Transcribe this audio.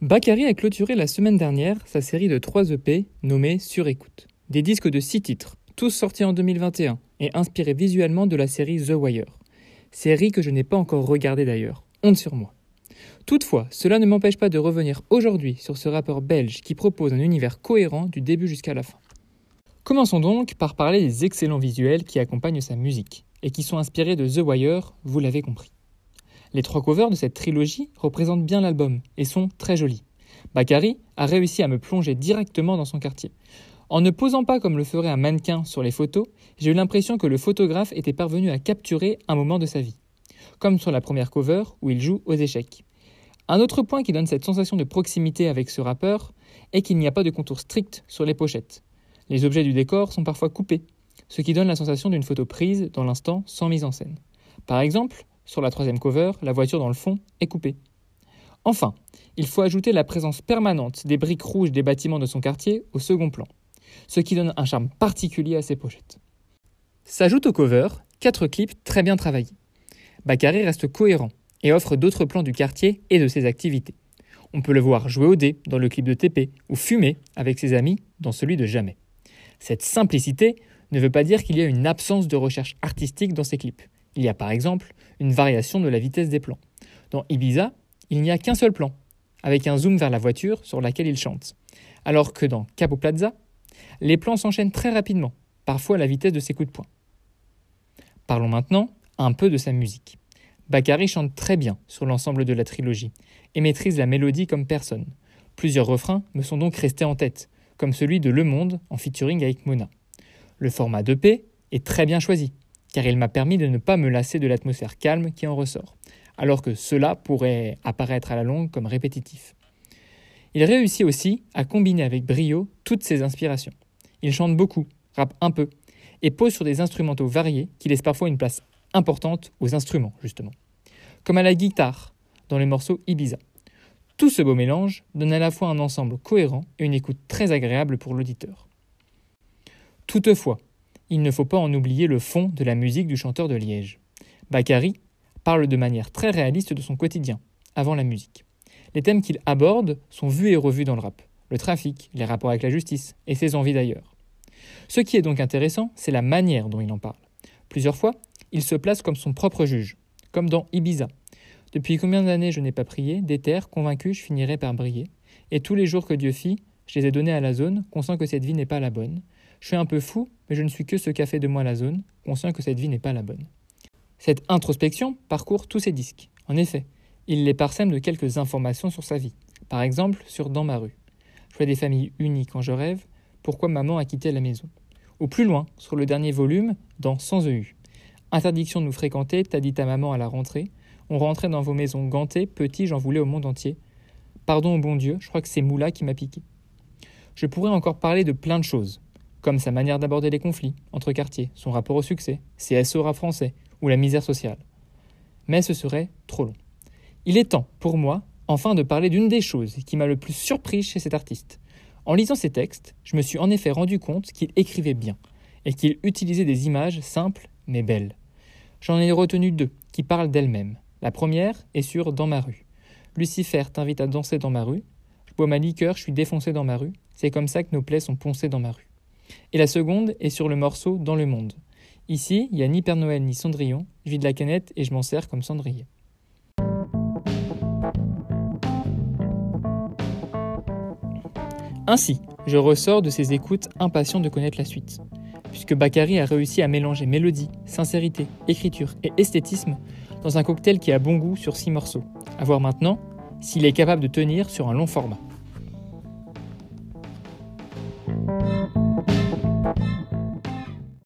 Bakary a clôturé la semaine dernière sa série de 3 EP nommée Sur écoute. Des disques de 6 titres, tous sortis en 2021 et inspirés visuellement de la série The Wire. Série que je n'ai pas encore regardée d'ailleurs. Honte sur moi. Toutefois, cela ne m'empêche pas de revenir aujourd'hui sur ce rappeur belge qui propose un univers cohérent du début jusqu'à la fin. Commençons donc par parler des excellents visuels qui accompagnent sa musique et qui sont inspirés de The Wire, vous l'avez compris. Les trois covers de cette trilogie représentent bien l'album et sont très jolis. Bakary a réussi à me plonger directement dans son quartier. En ne posant pas comme le ferait un mannequin sur les photos, j'ai eu l'impression que le photographe était parvenu à capturer un moment de sa vie. Comme sur la première cover où il joue aux échecs. Un autre point qui donne cette sensation de proximité avec ce rappeur est qu'il n'y a pas de contour strict sur les pochettes. Les objets du décor sont parfois coupés, ce qui donne la sensation d'une photo prise dans l'instant sans mise en scène. Par exemple, sur la troisième cover, la voiture dans le fond est coupée. Enfin, il faut ajouter la présence permanente des briques rouges des bâtiments de son quartier au second plan, ce qui donne un charme particulier à ses pochettes. S'ajoutent au cover quatre clips très bien travaillés. Bakary reste cohérent et offre d'autres plans du quartier et de ses activités. On peut le voir jouer au dé dans le clip de TP ou fumer avec ses amis dans celui de Jamais. Cette simplicité ne veut pas dire qu'il y a une absence de recherche artistique dans ses clips. Il y a par exemple une variation de la vitesse des plans. Dans Ibiza, il n'y a qu'un seul plan, avec un zoom vers la voiture sur laquelle il chante. Alors que dans Capo Plaza, les plans s'enchaînent très rapidement, parfois à la vitesse de ses coups de poing. Parlons maintenant un peu de sa musique. Bakary chante très bien sur l'ensemble de la trilogie et maîtrise la mélodie comme personne. Plusieurs refrains me sont donc restés en tête, comme celui de Le Monde en featuring avec Mona. Le format 2P est très bien choisi, car il m'a permis de ne pas me lasser de l'atmosphère calme qui en ressort, alors que cela pourrait apparaître à la longue comme répétitif. Il réussit aussi à combiner avec brio toutes ses inspirations. Il chante beaucoup, rappe un peu, et pose sur des instrumentaux variés qui laissent parfois une place importante aux instruments, justement. Comme à la guitare, dans les morceaux Ibiza. Tout ce beau mélange donne à la fois un ensemble cohérent et une écoute très agréable pour l'auditeur. Toutefois, il ne faut pas en oublier le fond de la musique du chanteur de Liège. Bakary parle de manière très réaliste de son quotidien, avant la musique. Les thèmes qu'il aborde sont vus et revus dans le rap, le trafic, les rapports avec la justice et ses envies d'ailleurs. Ce qui est donc intéressant, c'est la manière dont il en parle. Plusieurs fois, il se place comme son propre juge, comme dans Ibiza. Depuis combien d'années je n'ai pas prié, déterre, convaincu, je finirai par briller. Et tous les jours que Dieu fit, je les ai donnés à la zone, conscient que cette vie n'est pas la bonne. Je suis un peu fou, mais je ne suis que ce qu'a fait de moi la zone, conscient que cette vie n'est pas la bonne. Cette introspection parcourt tous ses disques. En effet, il les parsème de quelques informations sur sa vie. Par exemple, sur Dans ma rue. Je fais des familles unies quand je rêve, pourquoi maman a quitté la maison? Ou plus loin, sur le dernier volume, dans Sans EU. Interdiction de nous fréquenter, t'as dit ta maman à la rentrée. On rentrait dans vos maisons gantées, petit, j'en voulais au monde entier. Pardon au bon Dieu, je crois que c'est Moula qui m'a piqué. Je pourrais encore parler de plein de choses, comme sa manière d'aborder les conflits entre quartiers, son rapport au succès, ses SO rap français ou la misère sociale. Mais ce serait trop long. Il est temps, pour moi, enfin de parler d'une des choses qui m'a le plus surpris chez cet artiste. En lisant ses textes, je me suis en effet rendu compte qu'il écrivait bien et qu'il utilisait des images simples mais belles. J'en ai retenu deux qui parlent d'elles-mêmes. La première est sur Dans ma rue. Lucifer t'invite à danser dans ma rue. Je bois ma liqueur, je suis défoncé dans ma rue. C'est comme ça que nos plaies sont poncées dans ma rue. Et la seconde est sur le morceau Dans le monde. Ici, il n'y a ni Père Noël ni Cendrillon, je vide la canette et je m'en sers comme cendrier. Ainsi, je ressors de ces écoutes impatient de connaître la suite, puisque Bakary a réussi à mélanger mélodie, sincérité, écriture et esthétisme dans un cocktail qui a bon goût sur six morceaux. À voir maintenant s'il est capable de tenir sur un long format.